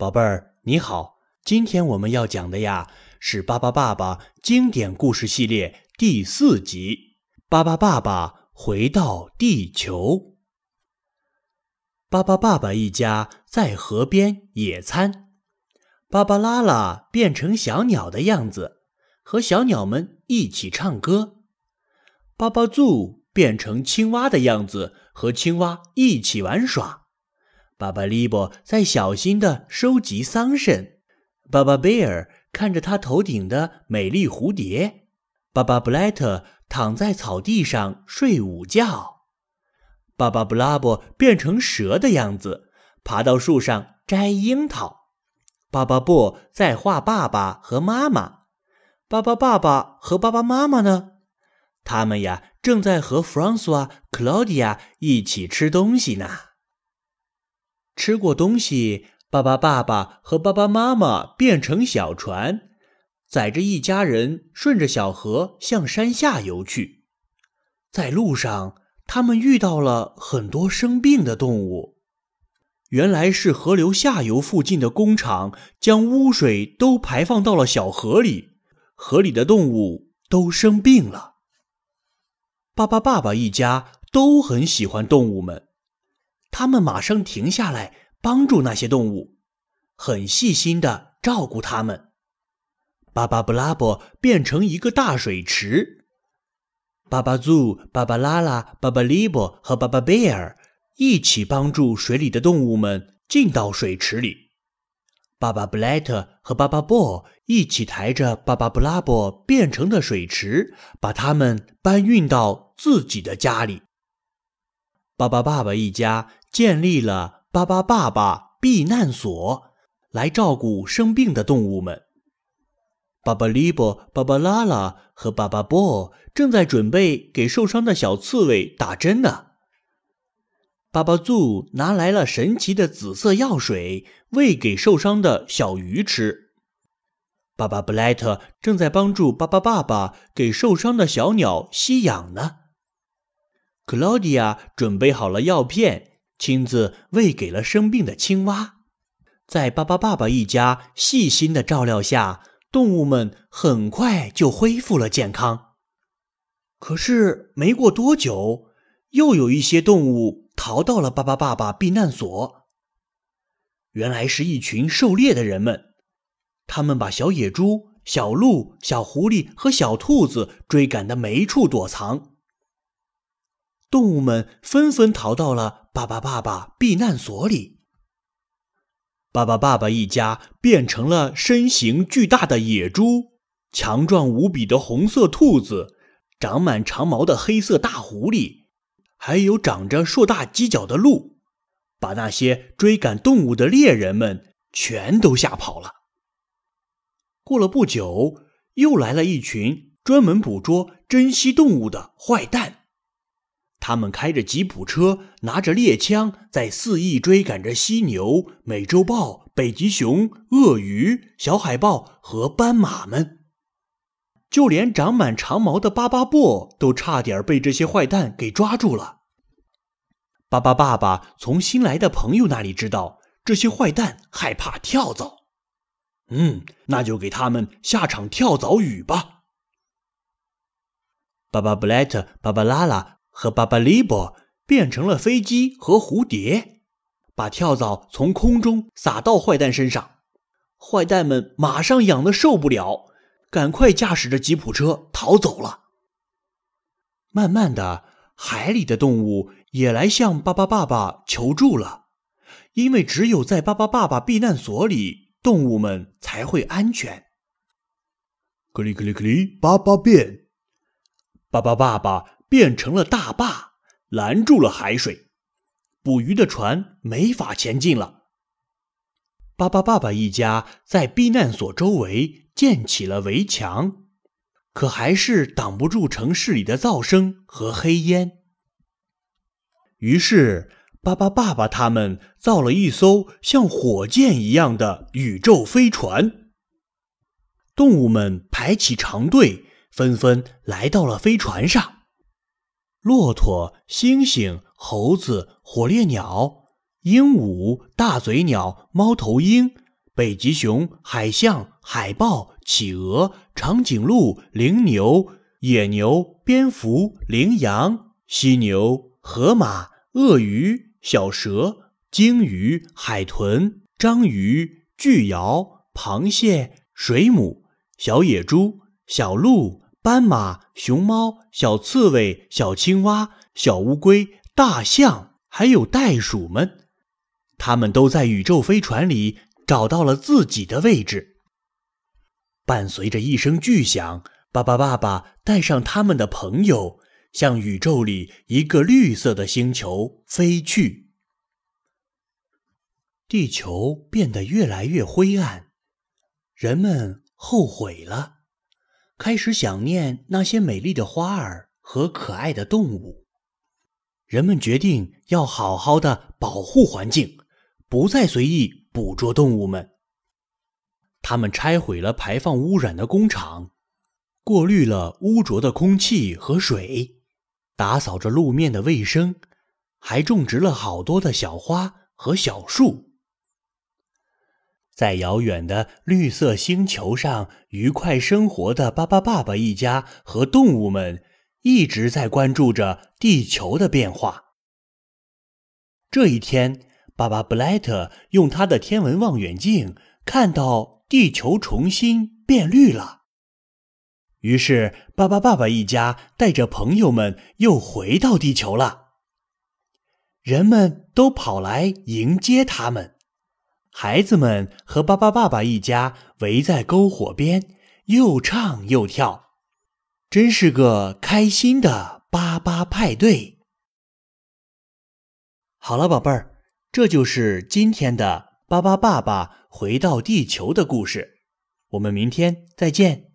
宝贝儿，你好。今天我们要讲的呀是《巴巴爸爸》经典故事系列第四集《巴巴爸爸回到地球》。巴巴爸爸一家在河边野餐，芭芭拉拉变成小鸟的样子，和小鸟们一起唱歌。巴巴祖变成青蛙的样子，和青蛙一起玩耍。巴巴利伯在小心地收集桑葚。巴巴贝尔看着他头顶的美丽蝴蝶，巴巴布莱特躺在草地上睡午觉，巴巴布拉伯变成蛇的样子，爬到树上摘樱桃，巴巴布在画爸爸和妈妈，巴巴爸爸和爸爸妈妈呢？他们呀正在和弗朗索瓦、克劳迪亚一起吃东西呢。吃过东西。巴巴爸爸和爸爸妈妈变成小船，载着一家人顺着小河向山下游去。在路上，他们遇到了很多生病的动物。原来是河流下游附近的工厂将污水都排放到了小河里，河里的动物都生病了。巴巴爸爸一家都很喜欢动物们，他们马上停下来。帮助那些动物，很细心的照顾它们。巴巴布拉伯变成一个大水池，巴巴祖、巴巴拉拉、巴巴利伯和巴巴贝尔一起帮助水里的动物们进到水池里。巴巴布莱特和巴巴波一起抬着巴巴布拉伯变成的水池，把它们搬运到自己的家里。巴巴爸爸一家建立了。巴巴爸爸避难所来照顾生病的动物们。巴巴利伯、巴巴拉拉和巴巴波正在准备给受伤的小刺猬打针呢。巴巴祖拿来了神奇的紫色药水，喂给受伤的小鱼吃。巴巴布莱特正在帮助巴巴爸爸给受伤的小鸟吸氧呢。克劳迪亚准备好了药片。亲自喂给了生病的青蛙，在巴巴爸爸一家细心的照料下，动物们很快就恢复了健康。可是没过多久，又有一些动物逃到了巴巴爸爸避难所。原来是一群狩猎的人们，他们把小野猪、小鹿、小狐狸和小兔子追赶的没处躲藏。动物们纷纷逃到了巴巴爸爸避难所里。巴巴爸爸一家变成了身形巨大的野猪、强壮无比的红色兔子、长满长毛的黑色大狐狸，还有长着硕大犄角的鹿，把那些追赶动物的猎人们全都吓跑了。过了不久，又来了一群专门捕捉珍稀动物的坏蛋。他们开着吉普车，拿着猎枪，在肆意追赶着犀牛、美洲豹、北极熊、鳄鱼、小海豹和斑马们。就连长满长毛的巴巴布都差点被这些坏蛋给抓住了。巴巴爸爸从新来的朋友那里知道，这些坏蛋害怕跳蚤。嗯，那就给他们下场跳蚤雨吧。巴巴布莱特、巴巴拉拉。和巴巴利伯变成了飞机和蝴蝶，把跳蚤从空中撒到坏蛋身上。坏蛋们马上痒得受不了，赶快驾驶着吉普车逃走了。慢慢的，海里的动物也来向巴巴爸爸求助了，因为只有在巴巴爸爸避难所里，动物们才会安全。克里克里克里，巴巴变，巴巴爸爸。变成了大坝，拦住了海水，捕鱼的船没法前进了。巴巴爸爸一家在避难所周围建起了围墙，可还是挡不住城市里的噪声和黑烟。于是，巴巴爸爸他们造了一艘像火箭一样的宇宙飞船。动物们排起长队，纷纷来到了飞船上。骆驼、猩猩、猴子、火烈鸟、鹦鹉、大嘴鸟、猫头鹰，北极熊、海象、海豹、企鹅、长颈鹿、羚牛、野牛、蝙蝠、羚羊、犀牛、河马、鳄鱼、小蛇、鲸鱼、海豚、章鱼、巨鳐、螃蟹、水母、小野猪、小鹿、斑马、熊猫、小刺猬、小青蛙、小乌龟、大象，还有袋鼠们，他们都在宇宙飞船里。找到了自己的位置。伴随着一声巨响，巴巴爸爸带上他们的朋友，向宇宙里一个绿色的星球飞去。地球变得越来越灰暗，人们后悔了，开始想念那些美丽的花儿和可爱的动物。人们决定要好好的保护环境，不再随意。捕捉动物们，他们拆毁了排放污染的工厂，过滤了污浊的空气和水，打扫着路面的卫生，还种植了好多的小花和小树。在遥远的绿色星球上，愉快生活的巴巴爸爸一家和动物们一直在关注着地球的变化。这一天。巴巴布莱特用他的天文望远镜看到地球重新变绿了。于是，巴巴爸爸一家带着朋友们又回到地球了。人们都跑来迎接他们，孩子们和巴巴爸爸一家围在篝火边，又唱又跳，真是个开心的巴巴派对。好了，宝贝儿。这就是今天的巴巴爸爸回到地球的故事，我们明天再见。